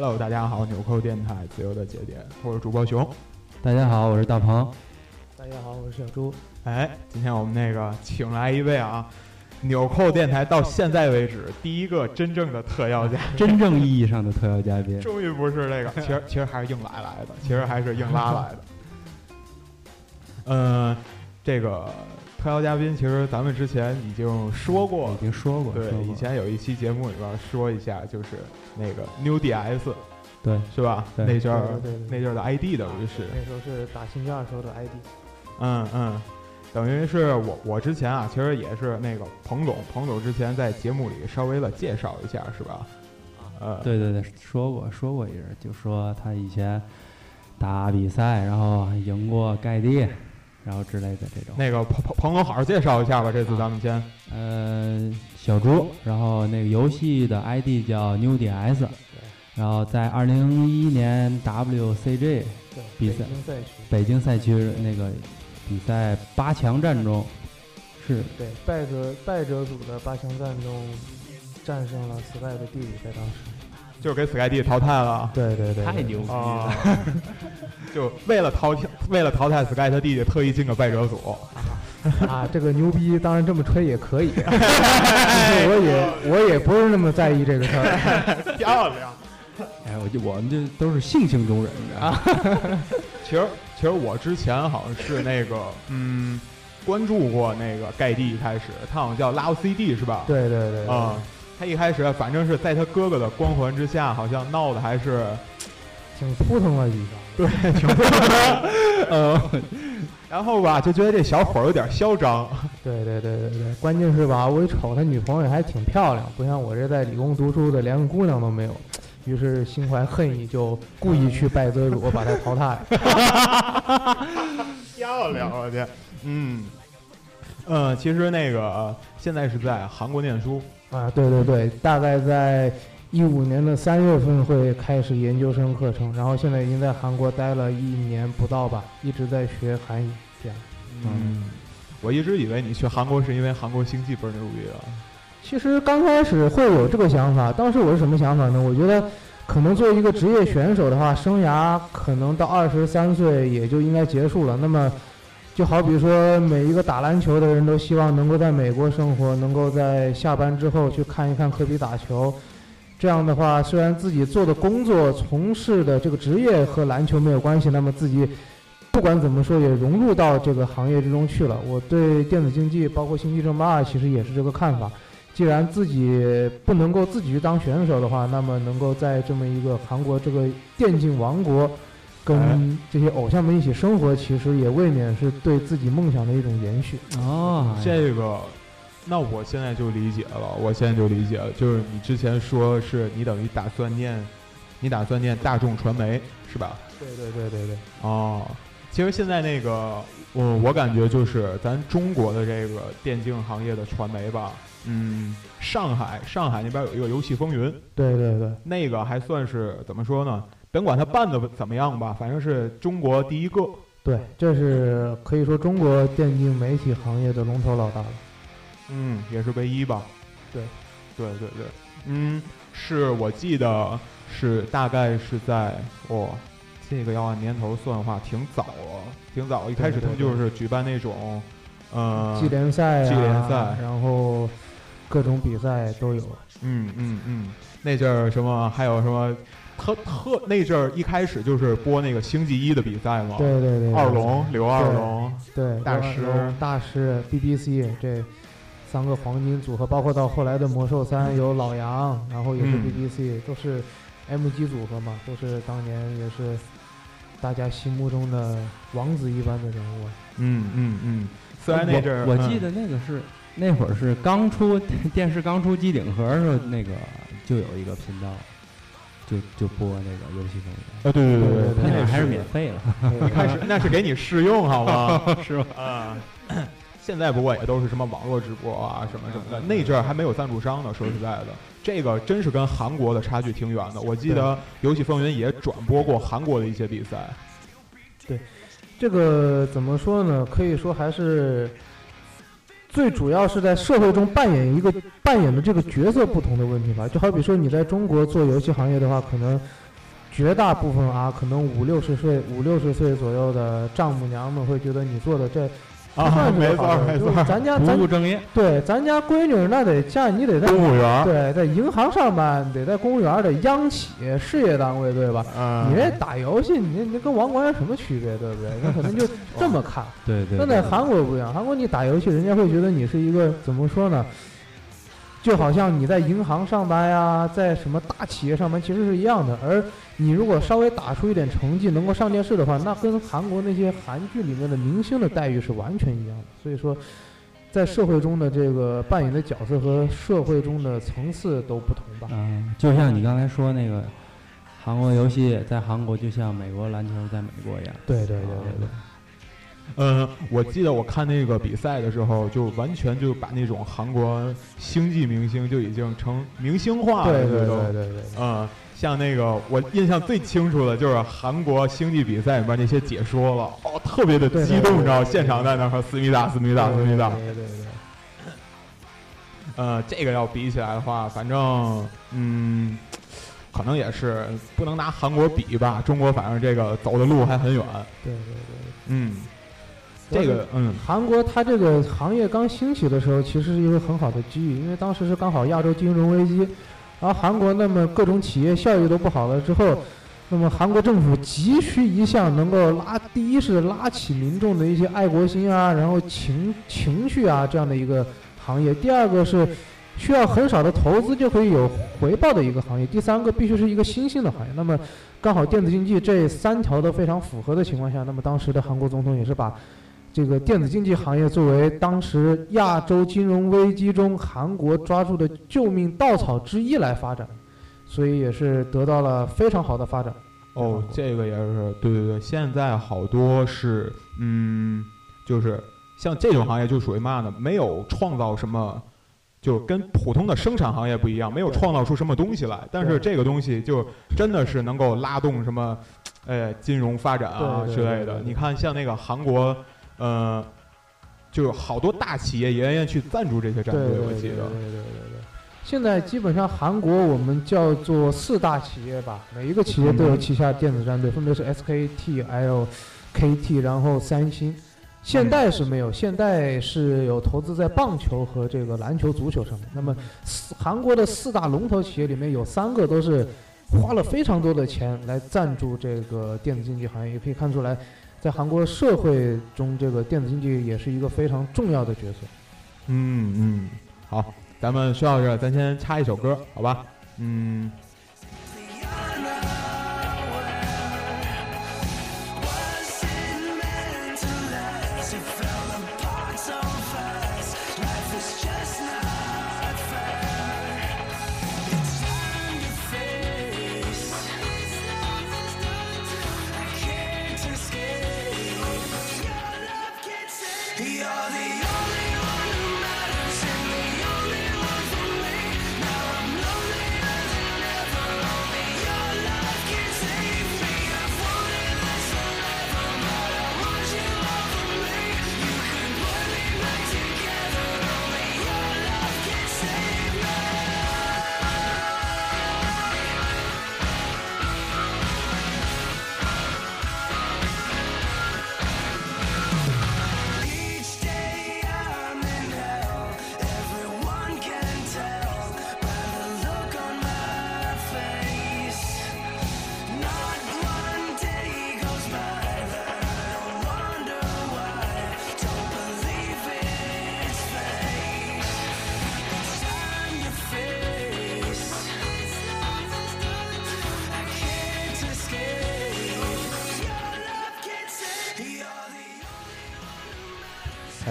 Hello，大家好，纽扣电台自由的节点，我是主播熊。大家好，我是大鹏。大家好，我是小朱。哎，今天我们那个请来一位啊，纽扣电台到现在为止第一个真正的特邀嘉，真正意义上的特邀嘉宾。终于不是那个，其实其实还是硬来来的，其实还是硬拉来的。嗯，这个特邀嘉宾其实咱们之前已经说过，已经说过，对，以前有一期节目里边说一下，就是那个 New DS。对，是吧？那阵儿，那阵儿的 ID 等于是那时候是打新券时候的 ID。嗯嗯，等于是我我之前啊，其实也是那个彭总，彭总之前在节目里稍微的介绍一下，是吧？呃，对对对，说过说过一人，就说他以前打比赛，然后赢过盖蒂，然后之类的这种。那个彭彭彭总，好好介绍一下吧。这次咱们先，呃，小猪，然后那个游戏的 ID 叫 New DS。然后在二零一一年 WCG 比赛，北京赛区那个比赛八强战中，是对败者败者组的八强战中战胜了 Sky 的弟弟，在当时就是给 Sky 弟淘汰了。对对对，太牛逼了！就为了淘汰为了淘汰 Sky 他弟弟，特意进个败者组。啊，这个牛逼，当然这么吹也可以。我也我也不是那么在意这个事儿。漂亮。哎，我就我们这都是性情中人啊。其实其实我之前好像是那个嗯，关注过那个盖蒂，一开始他好像叫 Love CD 是吧？对对对。啊，他一开始反正是在他哥哥的光环之下，好像闹的还是挺扑腾了几个。对，挺扑腾。嗯。然后吧，就觉得这小伙有点嚣张。对对对对对，关键是吧，我一瞅他女朋友还挺漂亮，不像我这在理工读书的，连个姑娘都没有。于是心怀恨意，就故意去拜泽主，把他淘汰。漂亮，我天！嗯，呃，其实那个现在是在韩国念书啊，对对对，大概在一五年的三月份会开始研究生课程，然后现在已经在韩国待了一年不到吧，一直在学韩语。这样，嗯，我一直以为你去韩国是因为韩国经济倍儿牛逼啊。其实刚开始会有这个想法，当时我是什么想法呢？我觉得可能作为一个职业选手的话，生涯可能到二十三岁也就应该结束了。那么，就好比说每一个打篮球的人都希望能够在美国生活，能够在下班之后去看一看科比打球。这样的话，虽然自己做的工作、从事的这个职业和篮球没有关系，那么自己不管怎么说也融入到这个行业之中去了。我对电子竞技，包括《星际争霸》，其实也是这个看法。既然自己不能够自己去当选手的话，那么能够在这么一个韩国这个电竞王国，跟这些偶像们一起生活，其实也未免是对自己梦想的一种延续。哦，这个，那我现在就理解了，我现在就理解了，就是你之前说是你等于打算念，你打算念大众传媒是吧？对对对对对。哦，其实现在那个，我我感觉就是咱中国的这个电竞行业的传媒吧。嗯，上海上海那边有一个游戏风云，对对对，那个还算是怎么说呢？甭管他办的怎么样吧，反正是中国第一个。对，这是可以说中国电竞媒体行业的龙头老大了。嗯，也是唯一吧。对，对对对，嗯，是我记得是大概是在哦，这个要按年头算的话，挺早了，挺早。一开始他们就是举办那种，呃，季联赛季联赛，然后。各种比赛都有，嗯嗯嗯，那阵儿什么还有什么特特那阵儿一开始就是播那个星际一的比赛嘛，对对对，二龙刘二龙，对大师大师 BBC 这三个黄金组合，包括到后来的魔兽三有老杨，然后也是 BBC，都是 MG 组合嘛，都是当年也是大家心目中的王子一般的人物，嗯嗯嗯，虽然那阵儿我记得那个是。那会儿是刚出电视刚出机顶盒的时候，那个就有一个频道，就就播那个游戏风云。啊，对对对对，那会儿还是免费了。一开始那是给你试用，好 吗？是吧？啊，现在不过也都是什么网络直播啊，什么什么的。那阵儿还没有赞助商呢。说实在的，这个真是跟韩国的差距挺远的。我记得游戏风云也转播过韩国的一些比赛。对，这个怎么说呢？可以说还是。最主要是在社会中扮演一个扮演的这个角色不同的问题吧，就好比说你在中国做游戏行业的话，可能绝大部分啊，可能五六十岁、五六十岁左右的丈母娘们会觉得你做的这。啊，没错没错，咱家不务正业。对，咱家闺女那得嫁你得在公务员，对，在银行上班，得在公务员得央企事业单位，对吧？你这打游戏，你你跟王冠有什么区别，对不对？那可能就这么看。对对。那在韩国不一样，韩国你打游戏，人家会觉得你是一个怎么说呢？就好像你在银行上班呀，在什么大企业上班，其实是一样的。而你如果稍微打出一点成绩，能够上电视的话，那跟韩国那些韩剧里面的明星的待遇是完全一样的。所以说，在社会中的这个扮演的角色和社会中的层次都不同吧。嗯，就像你刚才说那个，韩国游戏在韩国就像美国篮球在美国一样。对对对对对。嗯，我记得我看那个比赛的时候，就完全就把那种韩国星际明星就已经成明星化了，对对对对对。嗯，像那个我印象最清楚的就是韩国星际比赛里边那些解说了，哦，特别的激动，你知道，现场在那和思密达、思密达、思密达。对对对。呃，这个要比起来的话，反正嗯，可能也是不能拿韩国比吧。中国反正这个走的路还很远。对对对。嗯。这个嗯，韩国它这个行业刚兴起的时候，其实是一个很好的机遇，因为当时是刚好亚洲金融危机，然后韩国那么各种企业效益都不好了之后，那么韩国政府急需一项能够拉，第一是拉起民众的一些爱国心啊，然后情情绪啊这样的一个行业，第二个是需要很少的投资就可以有回报的一个行业，第三个必须是一个新兴的行业。那么刚好电子竞技这三条都非常符合的情况下，那么当时的韩国总统也是把。这个电子竞技行业作为当时亚洲金融危机中韩国抓住的救命稻草之一来发展，所以也是得到了非常好的发展。哦，这个也是对对对，现在好多是嗯，就是像这种行业就属于嘛呢？没有创造什么，就跟普通的生产行业不一样，没有创造出什么东西来。但是这个东西就真的是能够拉动什么，哎，金融发展啊之类的。你看，像那个韩国。呃，就有好多大企业也愿意去赞助这些战队，我记得。对对对对对。现在基本上韩国我们叫做四大企业吧，每一个企业都有旗下电子战队，分别是 SKT、LKT，然后三星。现代是没有，现代是有投资在棒球和这个篮球、足球上面。那么，韩国的四大龙头企业里面有三个都是花了非常多的钱来赞助这个电子竞技行业，也可以看出来。在韩国社会中，这个电子竞技也是一个非常重要的角色。嗯嗯，好，咱们说到这儿，咱先插一首歌，好吧？嗯。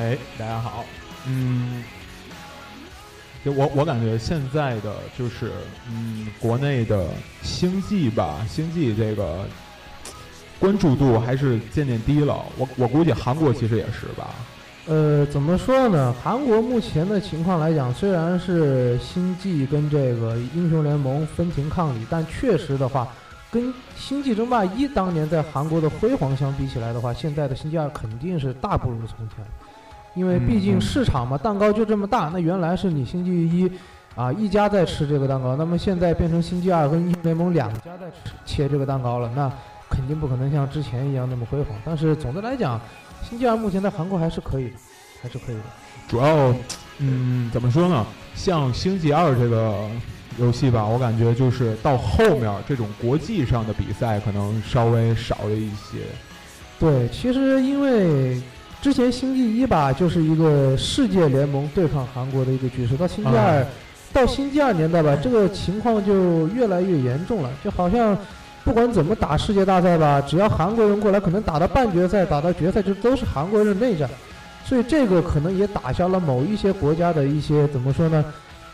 哎，大家好，嗯，就我我感觉现在的就是嗯，国内的星际吧，星际这个关注度还是渐渐低了。我我估计韩国其实也是吧。呃，怎么说呢？韩国目前的情况来讲，虽然是星际跟这个英雄联盟分庭抗礼，但确实的话，跟星际争霸一当年在韩国的辉煌相比起来的话，现在的星际二肯定是大不如从前。因为毕竟市场嘛，蛋糕就这么大。那原来是你星际一，啊，一家在吃这个蛋糕，那么现在变成星际二跟英雄联盟两家在吃切这个蛋糕了，那肯定不可能像之前一样那么辉煌。但是总的来讲，星际二目前在韩国还是可以的，还是可以的。主要，嗯，怎么说呢？像星际二这个游戏吧，我感觉就是到后面这种国际上的比赛可能稍微少了一些。对，其实因为。之前星际一吧，就是一个世界联盟对抗韩国的一个局势。到星际二，到星际二年代吧，这个情况就越来越严重了。就好像不管怎么打世界大赛吧，只要韩国人过来，可能打到半决赛、打到决赛，就都是韩国人内战。所以这个可能也打消了某一些国家的一些怎么说呢？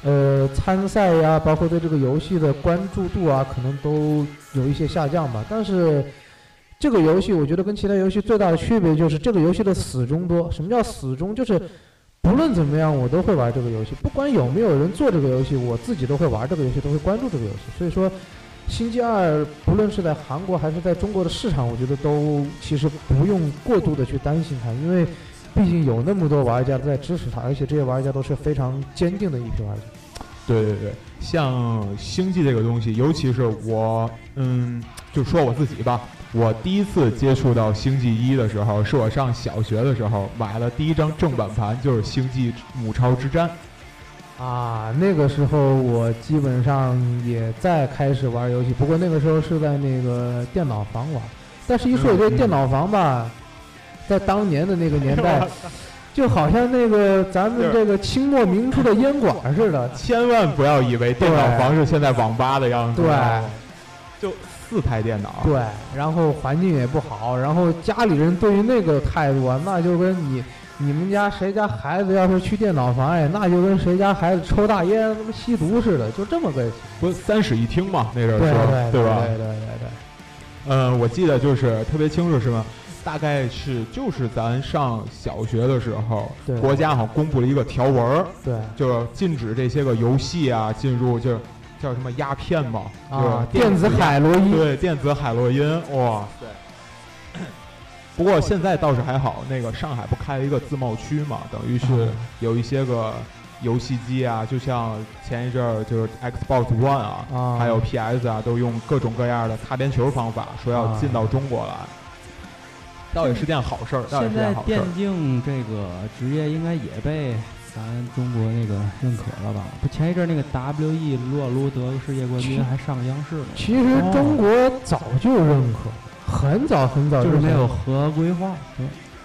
呃，参赛呀，包括对这个游戏的关注度啊，可能都有一些下降吧。但是。这个游戏我觉得跟其他游戏最大的区别就是这个游戏的死忠多。什么叫死忠？就是不论怎么样我都会玩这个游戏，不管有没有人做这个游戏，我自己都会玩这个游戏，都会关注这个游戏。所以说，《星际二》不论是在韩国还是在中国的市场，我觉得都其实不用过度的去担心它，因为毕竟有那么多玩家在支持它，而且这些玩家都是非常坚定的一批玩家。对对对，像星际这个东西，尤其是我，嗯，就说我自己吧。我第一次接触到星际一的时候，是我上小学的时候买了第一张正版盘，就是《星际母超之战》。啊，那个时候我基本上也在开始玩游戏，不过那个时候是在那个电脑房玩。但是，一说这电脑房吧，在当年的那个年代，就好像那个咱们这个清末明初的烟馆似的。千万不要以为电脑房是现在网吧的样子。对，就。四台电脑，对，然后环境也不好，然后家里人对于那个态度啊，那就跟你你们家谁家孩子要是去电脑房，哎，那就跟谁家孩子抽大烟、他妈吸毒似的，就这么个。不三室一厅嘛，那阵儿说，对吧？对对对对。嗯，我记得就是特别清楚，是吗？大概是就是咱上小学的时候，国家好像公布了一个条文，对，就是禁止这些个游戏啊进入，就是。叫什么鸦片嘛？啊，电子海洛因。对，电子海洛因，哇，塞。不过现在倒是还好，那个上海不开了一个自贸区嘛，等于是有一些个游戏机啊，就像前一阵儿就是 Xbox One 啊，还有 PS 啊，都用各种各样的擦边球方法说要进到中国来，倒也是件好事儿。现在电竞这个职业应该也被。咱中国那个认可了吧？不，前一阵那个 W E 撸啊撸得个世界冠军，还上央视了。其实中国早就认可，很早很早就是没有合规化。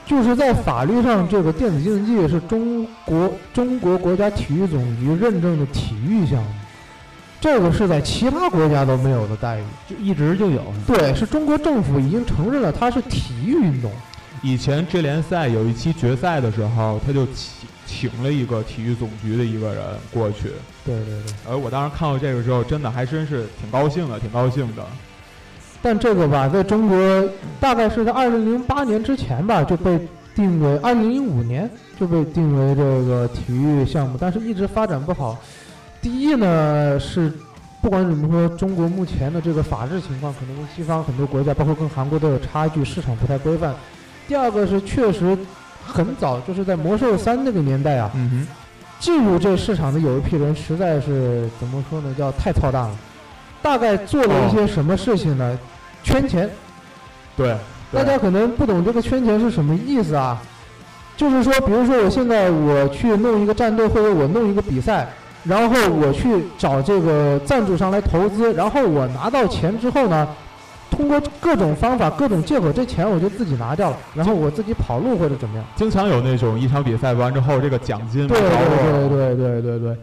就是在法律上，这个电子竞技是中国中国国家体育总局认证的体育项目，这个是在其他国家都没有的待遇，就一直就有。对，是中国政府已经承认了它是体育运动。以前这联赛有一期决赛的时候，他就起。请了一个体育总局的一个人过去，对对对。而我当时看到这个时候，真的还真是挺高兴的，挺高兴的。但这个吧，在中国大概是在二零零八年之前吧，就被定为二零零五年就被定为这个体育项目，但是一直发展不好。第一呢是，不管怎么说，中国目前的这个法治情况可能跟西方很多国家，包括跟韩国都有差距，市场不太规范。第二个是确实。很早就是在魔兽三那个年代啊，进入这市场的有一批人实在是怎么说呢，叫太操蛋了。大概做了一些什么事情呢？圈钱。对。大家可能不懂这个圈钱是什么意思啊？就是说，比如说我现在我去弄一个战队，或者我弄一个比赛，然后我去找这个赞助商来投资，然后我拿到钱之后呢？通过各种方法、各种借口，这钱我就自己拿掉了，然后我自己跑路或者怎么样。经常有那种一场比赛完之后，这个奖金对对对对对对对。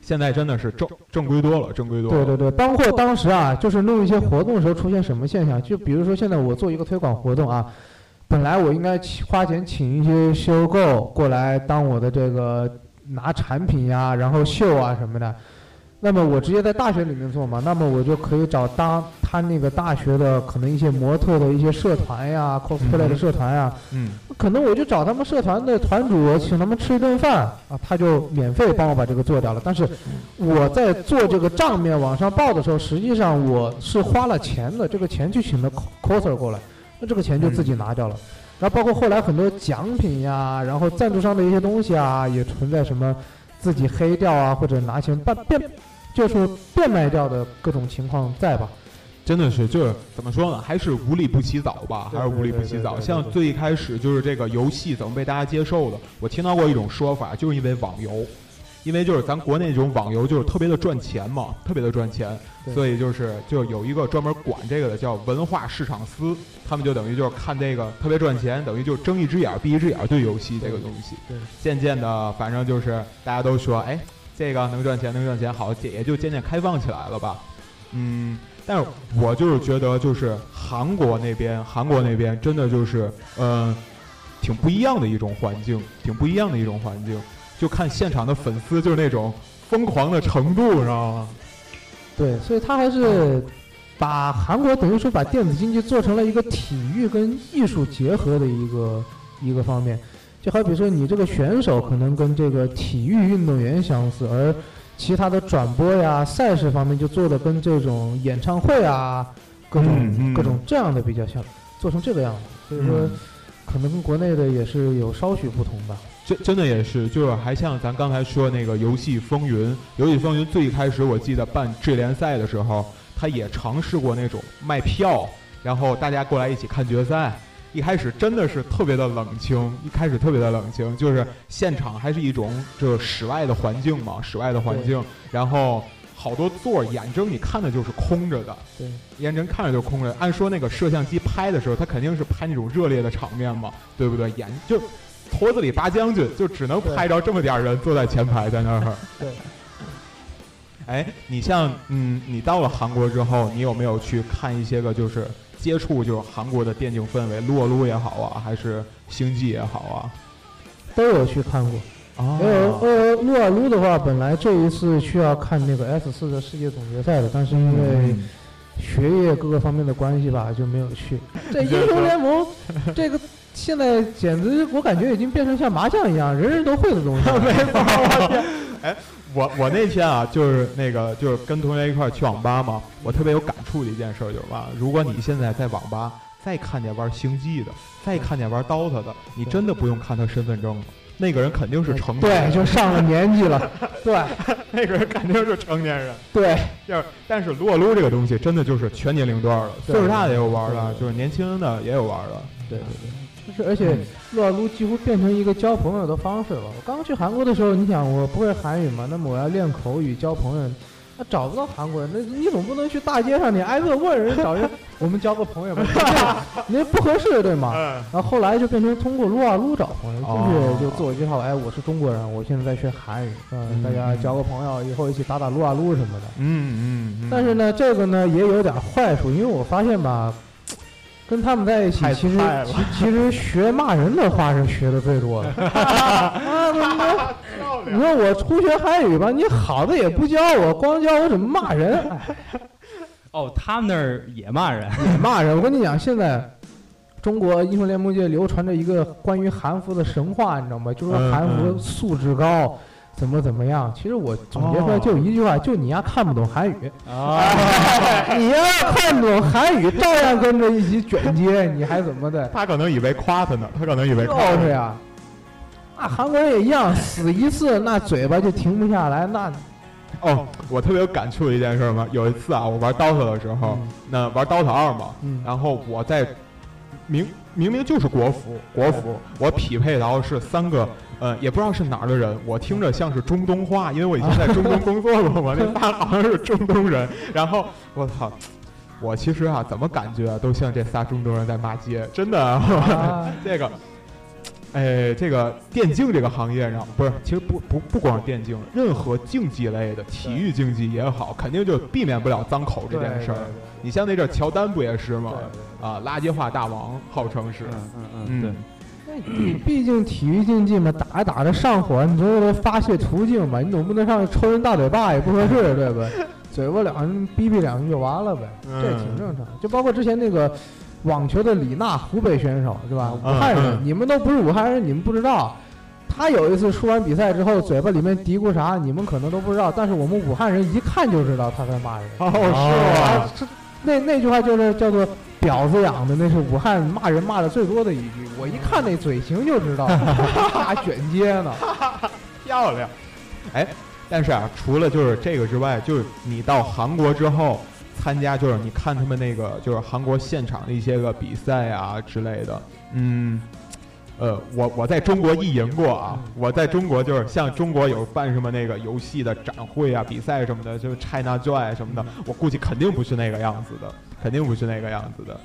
现在真的是正正规多了，正规多了。对对对，包括当时啊，就是弄一些活动的时候出现什么现象？就比如说现在我做一个推广活动啊，本来我应该花钱请一些修购过来当我的这个拿产品呀，然后秀啊什么的。那么我直接在大学里面做嘛，那么我就可以找当他那个大学的可能一些模特的一些社团呀，cosplay 的社团呀，嗯，可能我就找他们社团的团主，请他们吃一顿饭啊，他就免费帮我把这个做掉了。但是我在做这个账面往上报的时候，实际上我是花了钱的，这个钱去请的 coser 过来，那这个钱就自己拿掉了。然后包括后来很多奖品呀，然后赞助商的一些东西啊，也存在什么。自己黑掉啊，或者拿钱办变，就是变卖掉的各种情况在吧？真的是，就是怎么说呢？还是无利不起早吧，还是无利不起早。像最一开始就是这个游戏怎么被大家接受的？我听到过一种说法，就是因为网游，因为就是咱国内这种网游就是特别的赚钱嘛，特别的赚钱，所以就是就有一个专门管这个的叫文化市场司，他们就等于就是看这个特别赚钱，等于就睁一只眼闭一只眼对游戏这个东西。对，渐渐的，反正就是大家都说，哎，这个能赚钱，能赚钱，好，也就渐渐开放起来了吧。嗯。但是我就是觉得，就是韩国那边，韩国那边真的就是，嗯，挺不一样的一种环境，挺不一样的一种环境。就看现场的粉丝，就是那种疯狂的程度，你知道吗？对，所以他还是把韩国等于说把电子竞技做成了一个体育跟艺术结合的一个一个方面。就好比说，你这个选手可能跟这个体育运动员相似，而其他的转播呀、赛事方面就做的跟这种演唱会啊、各种各种这样的比较像，做成这个样子，所以说可能跟国内的也是有稍许不同吧。真真的也是，就是还像咱刚才说那个游戏风云，游戏风云最开始我记得办 G 联赛的时候，他也尝试过那种卖票，然后大家过来一起看决赛。一开始真的是特别的冷清，一开始特别的冷清，就是现场还是一种这室外的环境嘛，室外的环境，然后好多座眼睁你看的就是空着的，对，眼睁看着就是空着。按说那个摄像机拍的时候，他肯定是拍那种热烈的场面嘛，对不对？眼就矬子里拔将军，就只能拍着这么点人坐在前排在那儿。对。哎，你像嗯，你到了韩国之后，你有没有去看一些个就是？接触就是韩国的电竞氛围，撸啊撸也好啊，还是星际也好啊，都有去看过。呃呃，撸啊撸的话，本来这一次需要看那个 S 四的世界总决赛的，但是因为学业各个方面的关系吧，就没有去。这英雄联盟，这个现在简直我感觉已经变成像麻将一样，人人都会的东西。没错，哎。我我那天啊，就是那个，就是跟同学一块儿去网吧嘛。我特别有感触的一件事就是嘛，如果你现在在网吧再看见玩星际的，再看见玩 DOTA 的，你真的不用看他身份证了，那个人肯定是成对，就上了年纪了，对，那个人肯定是成年人，对。就是，但是撸啊撸这个东西真的就是全年龄段的，岁数大的也有玩的，就是年轻的也有玩的，对对对。就是，而且撸啊撸几乎变成一个交朋友的方式了。我刚去韩国的时候，你想我不会韩语嘛，那么我要练口语交朋友，那找不到韩国人，那你总不能去大街上你挨个问人找人，我们交个朋友吧？那不合适对吗？然后后来就变成通过撸啊撸找朋友，就是就自我介绍，哎，我是中国人，我现在在学韩语，嗯，大家交个朋友，以后一起打打撸啊撸什么的。嗯嗯。但是呢，这个呢也有点坏处，因为我发现吧。跟他们在一起，其实其其实学骂人的话是学的最多的。你说我初学韩语吧，你好的也不教我，光教我怎么骂人。哦，他们那儿也骂人，也骂人。我跟你讲，现在中国英雄联盟界流传着一个关于韩服的神话，你知道吗？就说韩服素质高。怎么怎么样？其实我总结出来就一句话，就你丫看不懂韩语啊！你要看不懂韩语，照样跟着一起卷接，你还怎么的？他可能以为夸他呢，他可能以为就是呀。那韩国人也一样，死一次那嘴巴就停不下来。那哦，我特别有感触的一件事嘛，有一次啊，我玩 DOTA 的时候，那玩 DOTA 二嘛，然后我在明明明就是国服，国服，我匹配然后是三个。呃，也不知道是哪儿的人，我听着像是中东话，因为我以前在中东工作过嘛，那仨好像是中东人。然后我操，我其实啊，怎么感觉都像这仨中东人在骂街，真的。这个，哎，这个电竞这个行业上，不是，其实不不不光是电竞，任何竞技类的体育竞技也好，肯定就避免不了脏口这件事儿。你像那阵乔丹不也是吗？啊，垃圾话大王，号称是。嗯嗯嗯，对。你毕竟体育竞技嘛，打着打着上火，你总有个发泄途径嘛。你总不能上去抽人大嘴巴也不合适，对不对？嘴巴两人逼逼两句就完了呗，这挺正常。就包括之前那个网球的李娜，湖北选手是吧？武汉人，你们都不是武汉人，你们不知道。他有一次输完比赛之后，嘴巴里面嘀咕啥，你们可能都不知道。但是我们武汉人一看就知道他在骂人。哦，是吗？那那句话就是叫做。婊子养的那是武汉骂人骂的最多的一句，我一看那嘴型就知道，大卷接呢，漂亮。哎，但是啊，除了就是这个之外，就是你到韩国之后参加，就是你看他们那个就是韩国现场的一些个比赛啊之类的，嗯。呃，我我在中国意淫过啊，我在中国就是像中国有办什么那个游戏的展会啊、比赛什么的，就是 China Joy 什么的，我估计肯定不是那个样子的，肯定不是那个样子的。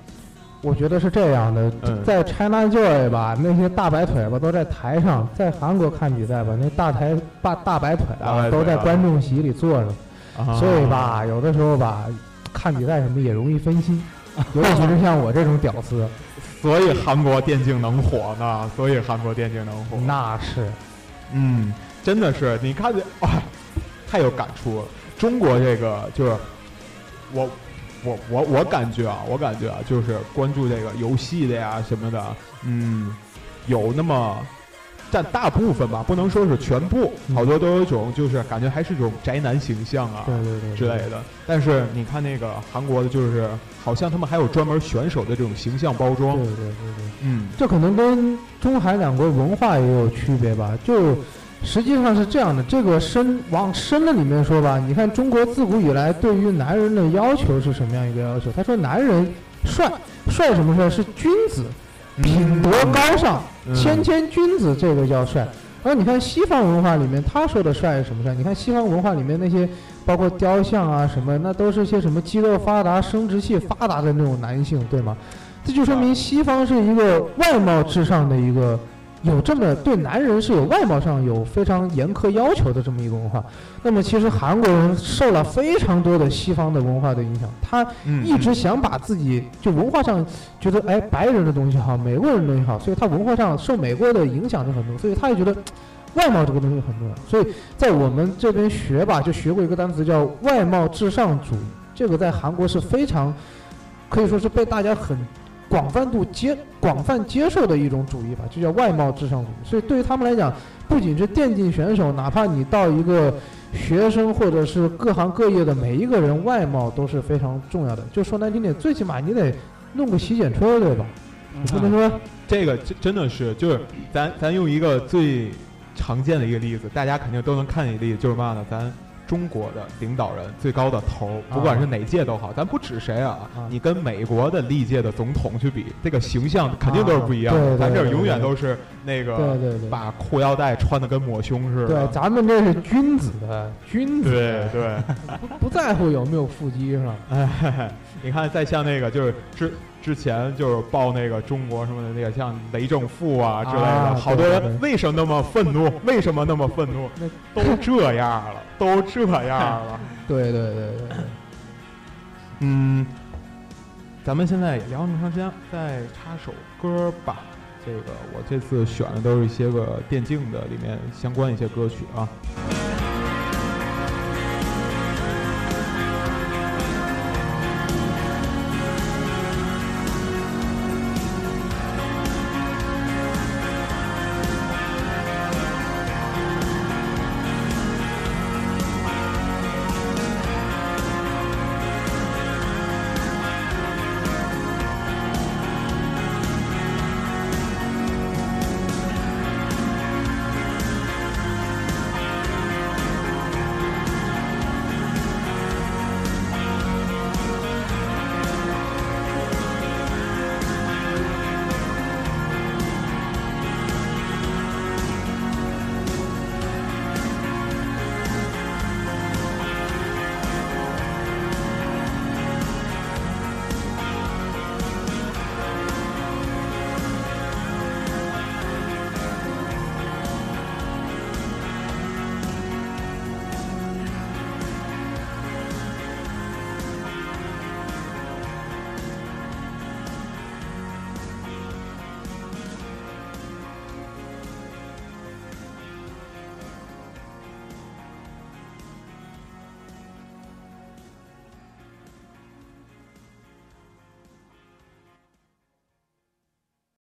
我觉得是这样的，在 China Joy 吧，那些大白腿吧都在台上，在韩国看比赛吧，那大台大大白腿啊都在观众席里坐着，所以吧，有的时候吧，看比赛什么也容易分心，尤其是像我这种屌丝。所以韩国电竞能火呢？所以韩国电竞能火，那是，嗯，真的是，你看这，哇，太有感触了。中国这个就是，我，我，我，我感觉啊，我感觉啊，就是关注这个游戏的呀什么的，嗯，有那么。占大部分吧，不能说是全部，好多都有一种就是感觉还是种宅男形象啊，对对对之类的。但是你看那个韩国的，就是好像他们还有专门选手的这种形象包装，对对对对，嗯，这可能跟中韩两国文化也有区别吧。就实际上是这样的，这个深往深了里面说吧，你看中国自古以来对于男人的要求是什么样一个要求？他说男人帅，帅什么帅？是君子。品德高尚，谦谦君子，这个叫帅。而你看西方文化里面，他说的帅是什么帅？你看西方文化里面那些，包括雕像啊什么，那都是些什么肌肉发达、生殖器发达的那种男性，对吗？这就说明西方是一个外貌至上的一个。有这么对男人是有外貌上有非常严苛要求的这么一个文化，那么其实韩国人受了非常多的西方的文化的影响，他一直想把自己就文化上觉得哎白人的东西好，美国人的东西好，所以他文化上受美国的影响就很多，所以他也觉得外貌这个东西很重要，所以在我们这边学吧，就学过一个单词叫外貌至上主义，这个在韩国是非常可以说是被大家很。广泛度接广泛接受的一种主义吧，就叫外貌至上主义。所以对于他们来讲，不仅是电竞选手，哪怕你到一个学生或者是各行各业的每一个人，外貌都是非常重要的。就说难听点，最起码你得弄个洗剪吹，对吧？你不能说这个真真的是，就是咱咱用一个最常见的一个例子，大家肯定都能看见的例子，就是嘛呢？咱。中国的领导人最高的头，不管是哪届都好，咱不指谁啊，你跟美国的历届的总统去比，这个形象肯定都是不一样的。咱这永远都是那个把裤腰带穿的跟抹胸似的。对，咱们这是君子，君子。对对，不在乎有没有腹肌是吧？哎，你看，再像那个就是之。之前就是报那个中国什么的那个像雷政富啊之类的，好多人为什么那么愤怒？为什么那么愤怒？都这样了，都这样了。对对对对。嗯，咱们现在也聊那么长时间，再插首歌吧。这个我这次选的都是一些个电竞的里面相关一些歌曲啊。